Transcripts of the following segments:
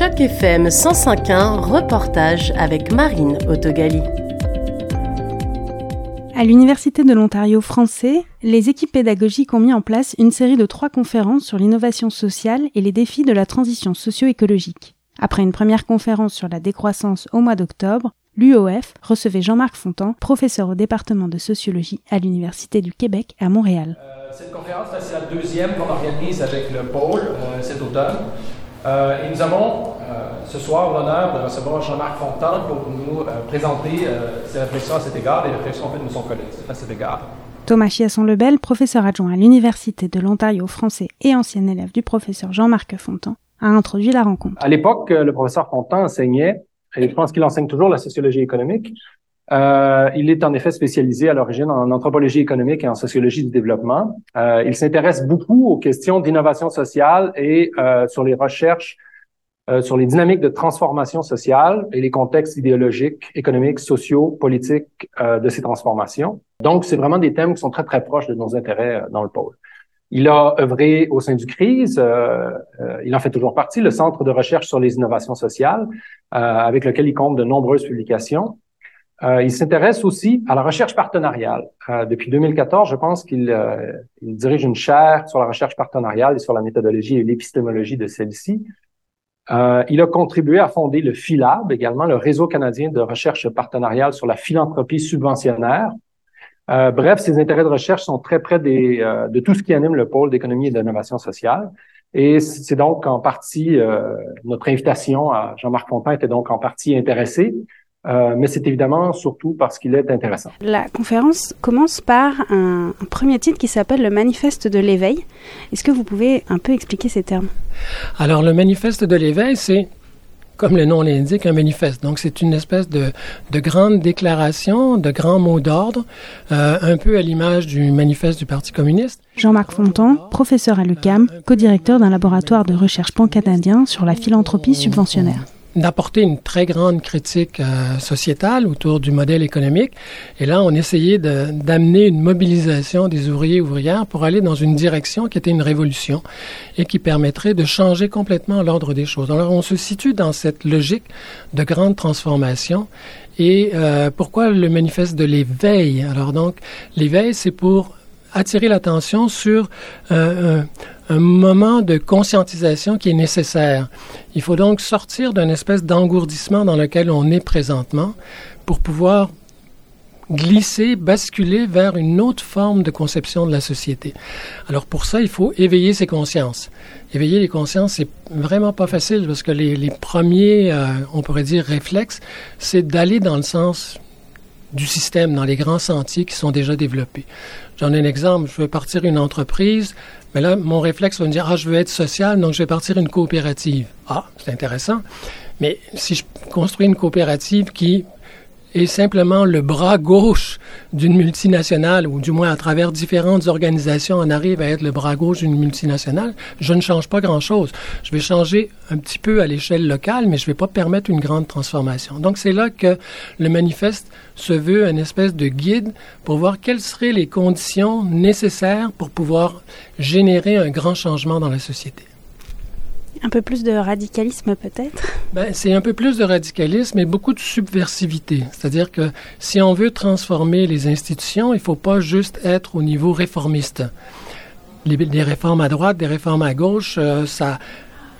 Choc FM 105.1, reportage avec Marine Autogali. À l'Université de l'Ontario français, les équipes pédagogiques ont mis en place une série de trois conférences sur l'innovation sociale et les défis de la transition socio-écologique. Après une première conférence sur la décroissance au mois d'octobre, l'UOF recevait Jean-Marc Fontan, professeur au département de sociologie à l'Université du Québec à Montréal. Euh, cette conférence, c'est la deuxième qu'on organise avec le pôle euh, cet automne. Euh, et nous avons ce soir l'honneur de recevoir Jean-Marc Fontan pour nous présenter ses réflexions à cet égard, les réflexions en fait de son collègue à cet égard. Thomas Chiasson-Lebel, professeur adjoint à l'Université de l'Ontario français et ancien élève du professeur Jean-Marc Fontan, a introduit la rencontre. À l'époque, le professeur Fontan enseignait et je pense qu'il enseigne toujours la sociologie économique. Euh, il est en effet spécialisé à l'origine en anthropologie économique et en sociologie du développement. Euh, il s'intéresse beaucoup aux questions d'innovation sociale et euh, sur les recherches euh, sur les dynamiques de transformation sociale et les contextes idéologiques, économiques, sociaux, politiques euh, de ces transformations. Donc, c'est vraiment des thèmes qui sont très, très proches de nos intérêts dans le pôle. Il a œuvré au sein du CRISE, euh, euh, il en fait toujours partie, le Centre de recherche sur les innovations sociales, euh, avec lequel il compte de nombreuses publications. Il s'intéresse aussi à la recherche partenariale. depuis 2014, je pense qu'il dirige une chaire sur la recherche partenariale et sur la méthodologie et l'épistémologie de celle-ci. il a contribué à fonder le PhilAb, également le Réseau canadien de recherche partenariale sur la philanthropie subventionnaire, euh, bref, ces intérêts de recherche sont très près des, euh, de tout ce qui anime le pôle d'économie et d'innovation sociale. Et c'est donc en partie, euh, notre invitation à Jean-Marc Fontaine était donc en partie intéressée. Mais c'est évidemment surtout parce qu'il est intéressant. La conférence commence par un, un premier titre qui s'appelle le Manifeste de l'éveil. Est-ce que vous pouvez un peu expliquer ces termes? Alors, le Manifeste de l'éveil, c'est comme le nom l'indique, un manifeste. Donc, c'est une espèce de, de grande déclaration, de grands mots d'ordre, euh, un peu à l'image du manifeste du Parti communiste. Jean-Marc Fontan, professeur à l'UCAM, co-directeur d'un laboratoire de recherche pan-canadien sur la philanthropie subventionnaire d'apporter une très grande critique euh, sociétale autour du modèle économique. Et là, on essayait d'amener une mobilisation des ouvriers et ouvrières pour aller dans une direction qui était une révolution et qui permettrait de changer complètement l'ordre des choses. Alors, on se situe dans cette logique de grande transformation. Et euh, pourquoi le manifeste de l'éveil? Alors donc, l'éveil, c'est pour attirer l'attention sur euh, un, moment de conscientisation qui est nécessaire. Il faut donc sortir d'une espèce d'engourdissement dans lequel on est présentement pour pouvoir glisser, basculer vers une autre forme de conception de la société. Alors pour ça, il faut éveiller ses consciences. Éveiller les consciences, c'est vraiment pas facile parce que les, les premiers, euh, on pourrait dire, réflexes, c'est d'aller dans le sens du système dans les grands sentiers qui sont déjà développés. J'en ai un exemple, je veux partir une entreprise, mais là, mon réflexe va me dire, ah, je veux être social, donc je vais partir une coopérative. Ah, c'est intéressant. Mais si je construis une coopérative qui est simplement le bras gauche d'une multinationale, ou du moins à travers différentes organisations, on arrive à être le bras gauche d'une multinationale, je ne change pas grand-chose. Je vais changer un petit peu à l'échelle locale, mais je ne vais pas permettre une grande transformation. Donc c'est là que le manifeste se veut une espèce de guide pour voir quelles seraient les conditions nécessaires pour pouvoir générer un grand changement dans la société. Un peu plus de radicalisme peut-être? Ben, C'est un peu plus de radicalisme et beaucoup de subversivité. C'est-à-dire que si on veut transformer les institutions, il ne faut pas juste être au niveau réformiste. Les, réformes à droite, des réformes à gauche, euh, ça...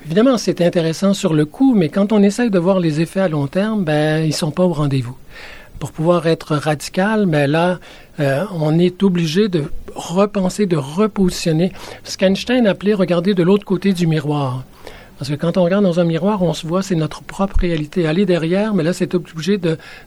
Évidemment, c'est intéressant sur le coup, mais quand on essaye de voir les effets à long terme, ben, ils sont pas au rendez-vous. Pour pouvoir être radical, ben là, euh, on est obligé de repenser, de repositionner. Ce qu'Einstein appelait regarder de l'autre côté du miroir. Parce que quand on regarde dans un miroir, on se voit, c'est notre propre réalité. Aller derrière, mais là, c'est obligé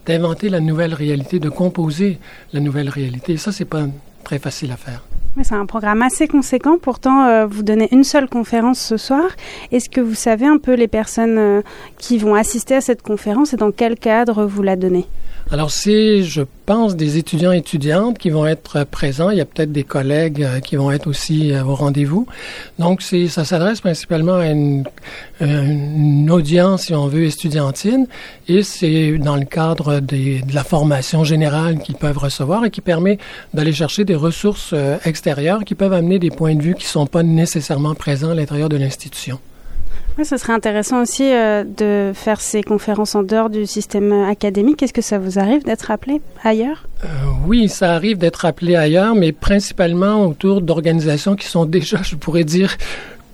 d'inventer la nouvelle réalité, de composer la nouvelle réalité. Et ça, c'est pas très facile à faire. C'est un programme assez conséquent. Pourtant, euh, vous donnez une seule conférence ce soir. Est-ce que vous savez un peu les personnes euh, qui vont assister à cette conférence et dans quel cadre vous la donnez? Alors, c'est, je pense, des étudiants et étudiantes qui vont être présents. Il y a peut-être des collègues euh, qui vont être aussi euh, au rendez-vous. Donc, c'est, ça s'adresse principalement à une, une, audience, si on veut, estudiantine. Et c'est dans le cadre des, de la formation générale qu'ils peuvent recevoir et qui permet d'aller chercher des ressources euh, extérieures qui peuvent amener des points de vue qui ne sont pas nécessairement présents à l'intérieur de l'institution. Oui, ce serait intéressant aussi euh, de faire ces conférences en dehors du système académique. Est-ce que ça vous arrive d'être appelé ailleurs? Euh, Oui, ça arrive d'être appelé ailleurs, mais principalement autour d'organisations qui sont déjà, je pourrais dire,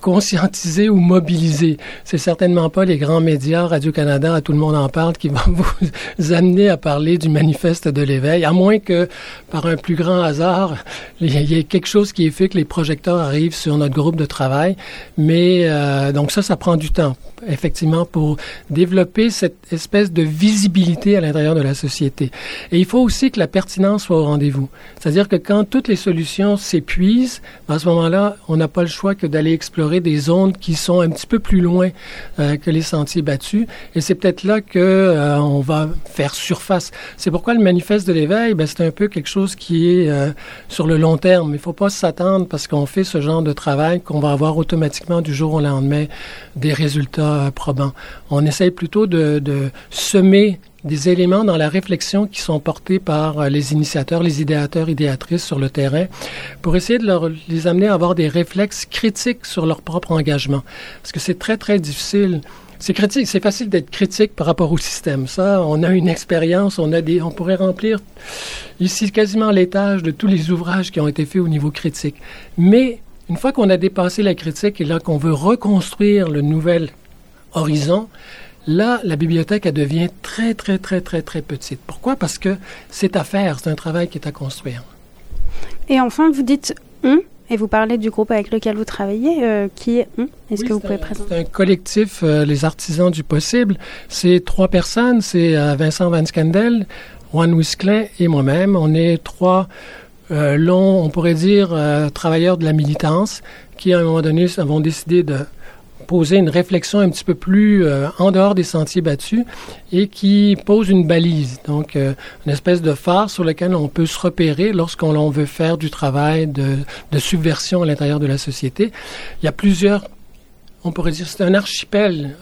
conscientiser ou mobiliser. C'est certainement pas les grands médias, Radio-Canada, à tout le monde en parle, qui vont vous amener à parler du manifeste de l'éveil, à moins que, par un plus grand hasard, il y ait quelque chose qui est fait que les projecteurs arrivent sur notre groupe de travail. Mais euh, donc ça, ça prend du temps effectivement, pour développer cette espèce de visibilité à l'intérieur de la société. Et il faut aussi que la pertinence soit au rendez-vous. C'est-à-dire que quand toutes les solutions s'épuisent, à ce moment-là, on n'a pas le choix que d'aller explorer des zones qui sont un petit peu plus loin euh, que les sentiers battus. Et c'est peut-être là que euh, on va faire surface. C'est pourquoi le manifeste de l'éveil, ben, c'est un peu quelque chose qui est euh, sur le long terme. Il ne faut pas s'attendre parce qu'on fait ce genre de travail qu'on va avoir automatiquement du jour au lendemain des résultats probant. On essaye plutôt de, semer des éléments dans la réflexion qui sont portés par euh, les initiateurs, les idéateurs, idéatrices sur le terrain, pour essayer de les amener à avoir des réflexes critiques sur leur propre engagement. Parce que c'est très, très difficile. C'est critique, c'est facile d'être critique par rapport au système. Ça, on a une expérience, on a des, on pourrait remplir ici quasiment l'étage de tous les ouvrages qui ont été faits au niveau critique. Mais une fois qu'on a dépassé la critique et là qu'on veut reconstruire le nouvel horizon, là, la bibliothèque, elle devient très, très, très, très, très petite. Pourquoi? Parce que c'est à faire, c'est un travail qui est à construire. Et enfin, vous dites on, et vous parlez du groupe avec lequel vous travaillez. Euh, qui est on Est-ce que vous pouvez présenter C'est un collectif, euh, les artisans du possible. C'est trois personnes. C'est euh, Vincent Van Scandel, Juan Wisclin et moi-même. On est trois longs, on pourrait dire, travailleurs de la militance qui, à un moment donné, avons décidé de poser une réflexion un petit peu plus euh, en dehors des sentiers battus et qui pose une balise, donc euh, une espèce de phare sur lequel on peut se repérer lorsqu'on veut faire du travail de, de subversion à l'intérieur de la société. Il y a plusieurs on pourrait dire, c'est un archipel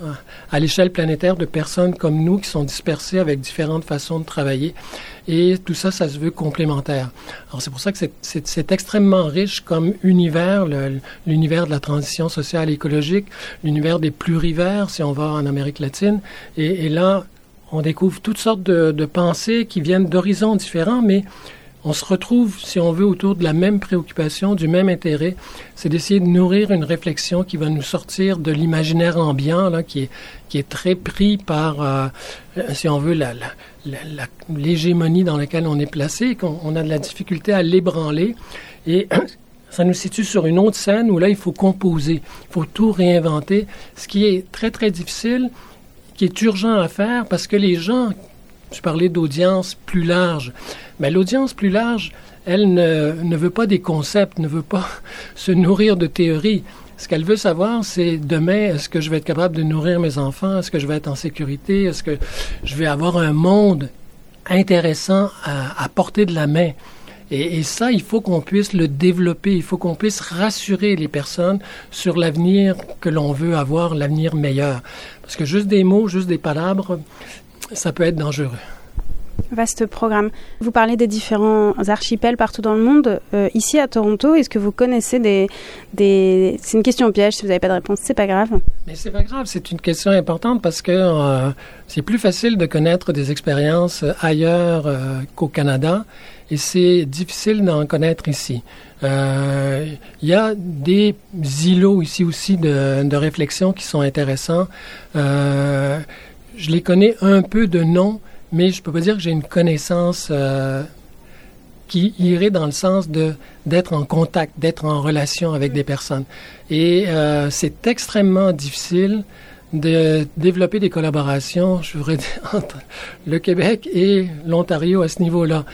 à l'échelle planétaire de personnes comme nous qui sont dispersées avec différentes façons de travailler. Et tout ça, ça se veut complémentaire. Alors c'est pour ça que c'est extrêmement riche comme univers, l'univers de la transition sociale et écologique, l'univers des plurivers, si on va en Amérique latine. Et, et là, on découvre toutes sortes de, de pensées qui viennent d'horizons différents, mais on se retrouve, si on veut, autour de la même préoccupation, du même intérêt, c'est d'essayer de nourrir une réflexion qui va nous sortir de l'imaginaire ambiant, là, qui est, très pris par, euh, si on veut, la, l'hégémonie dans laquelle on est placé, qu'on on a de la difficulté à l'ébranler. Et ça nous situe sur une autre scène où là, il faut composer, il faut tout réinventer, ce qui est très, très difficile, qui est urgent à faire parce que les gens je parlais d'audience plus large. Mais l'audience plus large, elle ne, ne, veut pas des concepts, ne veut pas se nourrir de théories. Ce qu'elle veut savoir, c'est demain, est-ce que je vais être capable de nourrir mes enfants? Est-ce que je vais être en sécurité? Est-ce que je vais avoir un monde intéressant à, à portée de la main? Et, et ça, il faut qu'on puisse le développer, il faut qu'on puisse rassurer les personnes sur l'avenir que l'on veut avoir, l'avenir meilleur. Parce que juste des mots, juste des palabres, ça peut être dangereux. Vaste programme. Vous parlez des différents archipels partout dans le monde. Euh, ici à Toronto, est-ce que vous connaissez des, des... C'est une question piège. Si vous n'avez pas de réponse, c'est pas grave. Mais c'est pas grave. C'est une question importante parce que euh, c'est plus facile de connaître des expériences ailleurs euh, qu'au Canada et c'est difficile d'en connaître ici. Il y a des îlots ici aussi de, de réflexion qui sont intéressants je les connais un peu de nom, mais je peux pas dire que j'ai une connaissance euh, qui irait dans le sens de d'être en contact, d'être en relation avec des personnes. Et euh, c'est extrêmement difficile de développer des collaborations, je voudrais dire, entre le Québec et l'Ontario à ce niveau-là.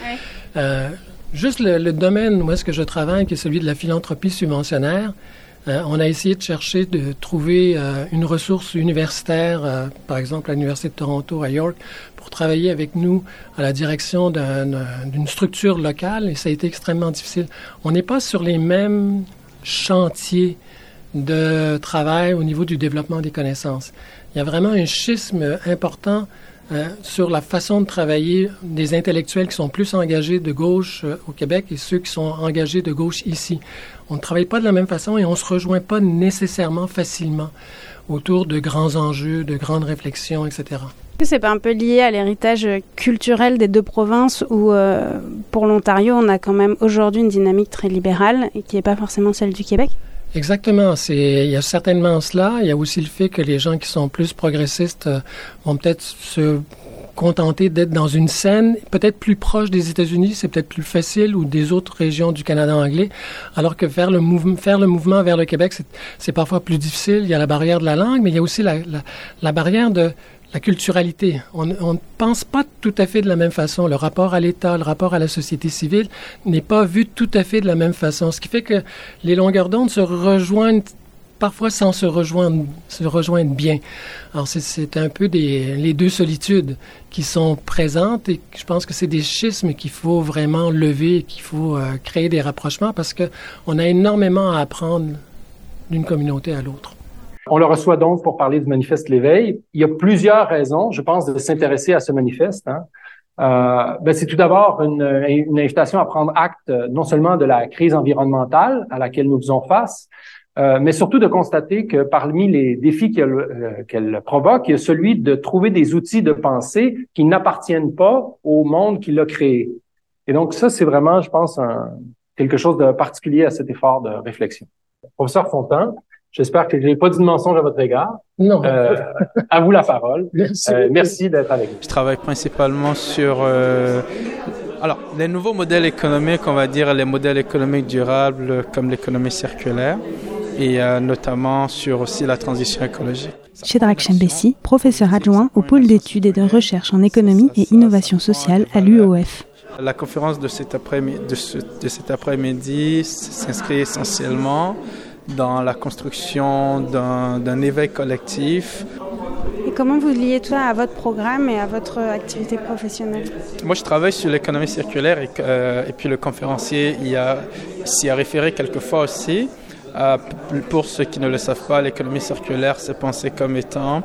Euh, juste le, le, domaine où est-ce que je travaille, qui est celui de la philanthropie subventionnaire, euh, on a essayé de chercher de trouver euh, une ressource universitaire, euh, par exemple à l'Université de Toronto à York, pour travailler avec nous à la direction d'une structure locale et ça a été extrêmement difficile. On n'est pas sur les mêmes chantiers de travail au niveau du développement des connaissances. Il y a vraiment un schisme important euh, sur la façon de travailler des intellectuels qui sont plus engagés de gauche euh, au Québec et ceux qui sont engagés de gauche ici. On ne travaille pas de la même façon et on se rejoint pas nécessairement facilement autour de grands enjeux, de grandes réflexions, etc. Que c'est pas un peu lié à l'héritage culturel des deux provinces où, euh, pour l'Ontario, on a quand même aujourd'hui une dynamique très libérale et qui n'est pas forcément celle du Québec? Exactement. C'est, il y a certainement cela. Il y a aussi le fait que les gens qui sont plus progressistes euh, vont peut-être se contenter d'être dans une scène peut-être plus proche des États-Unis, c'est peut-être plus facile, ou des autres régions du Canada anglais, alors que faire le, mouvement, faire le mouvement vers le Québec, c'est parfois plus difficile. Il y a la barrière de la langue, mais il y a aussi la, barrière de la culturalité. On ne pense pas tout à fait de la même façon. Le rapport à l'État, le rapport à la société civile n'est pas vu tout à fait de la même façon. Ce qui fait que les longueurs d'onde se rejoignent parfois sans se rejoindre, se bien. Alors c'est un peu des, les deux solitudes qui sont présentes et je pense que c'est des schismes qu'il faut vraiment lever, qu'il faut euh, créer des rapprochements parce que on a énormément à apprendre d'une communauté à l'autre. On le reçoit donc pour parler du manifeste L'éveil. Il y a plusieurs raisons, je pense, de s'intéresser à ce manifeste. Hein. Euh, ben c'est tout d'abord une, invitation à prendre acte euh, non seulement de la crise environnementale à laquelle nous faisons face, euh, mais surtout de constater que parmi les défis qu'elle provoque, il y a celui de trouver des outils de pensée qui n'appartiennent pas au monde qui l'a créé. Et donc ça, c'est vraiment, je pense, quelque chose de particulier à cet effort de réflexion. Professeur Fontan, J'espère que je n'ai pas dit de mensonge à votre égard. Non. Euh, à vous la parole. Merci. Euh, merci d'être avec nous. Je travaille principalement sur euh, alors les nouveaux modèles économiques, on va dire les modèles économiques durables comme l'économie circulaire et euh, notamment sur aussi la transition écologique. Chedrak Chembessi, professeur adjoint au pôle d'études et de recherche en économie et innovation sociale à l'UOF. La conférence de cet après-midi, de, ce, de cet après-midi s'inscrit essentiellement dans la construction d'un éveil collectif. Et comment vous liez tout ça à votre programme et à votre activité professionnelle? Moi, je travaille sur l'économie circulaire et, euh, et, puis le conférencier s'y a, a référé quelquefois aussi. Euh, pour ceux qui ne le savent pas, l'économie circulaire, c'est pensé comme étant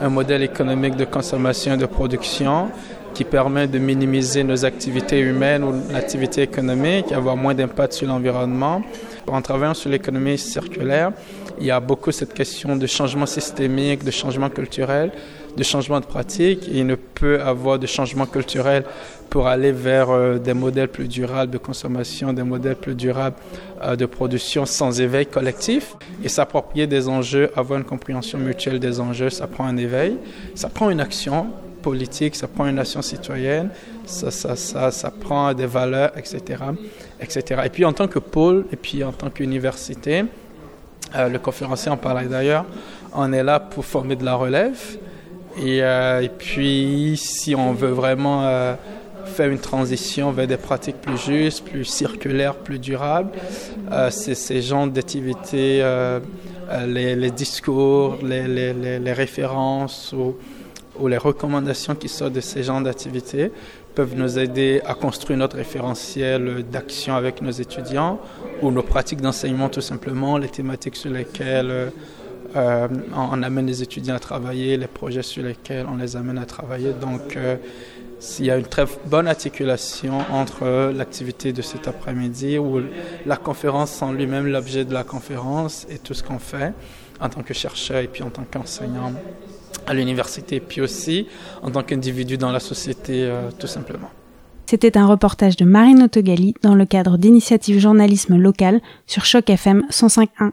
un modèle économique de consommation et de production qui permet de minimiser nos activités humaines ou l'activité économique, avoir moins d'impact sur l'environnement. En travaillant sur l'économie circulaire, il y a beaucoup cette question de changement systémique, de changement culturel, de changement de pratique. il ne peut avoir de changement culturel pour aller vers euh, des modèles plus durables de consommation, des modèles plus durables euh, de production sans éveil collectif. Et s'approprier des enjeux, avoir une compréhension mutuelle des enjeux, ça prend un éveil, ça prend une action politique, ça prend une nation citoyenne, ça, ça, ça, ça prend des valeurs, etc., etc. Et puis en tant que pôle, et puis en tant qu'université, euh, le conférencier en parlait d'ailleurs, on est là pour former de la relève. Et, euh, puis si on veut vraiment euh, faire une transition vers des pratiques plus justes, plus circulaires, plus durables, c'est ces genres d'activités, les, discours, les, les références ou ou les recommandations qui sortent de ces genres d'activités peuvent nous aider à construire notre référentiel d'action avec nos étudiants ou nos pratiques d'enseignement tout simplement, les thématiques sur lesquelles euh, on amène les étudiants à travailler, les projets sur lesquels on les amène à travailler. Donc, euh, il y a une très bonne articulation entre l'activité de cet après-midi ou la conférence en lui-même, l'objet de la conférence et tout ce qu'on fait en tant que chercheur et puis en tant qu'enseignant à l'université, puis aussi en tant qu'individu dans la société, euh, tout simplement. C'était un reportage de Marine Autogali dans le cadre d'initiative journalisme local sur Choc FM 105.1.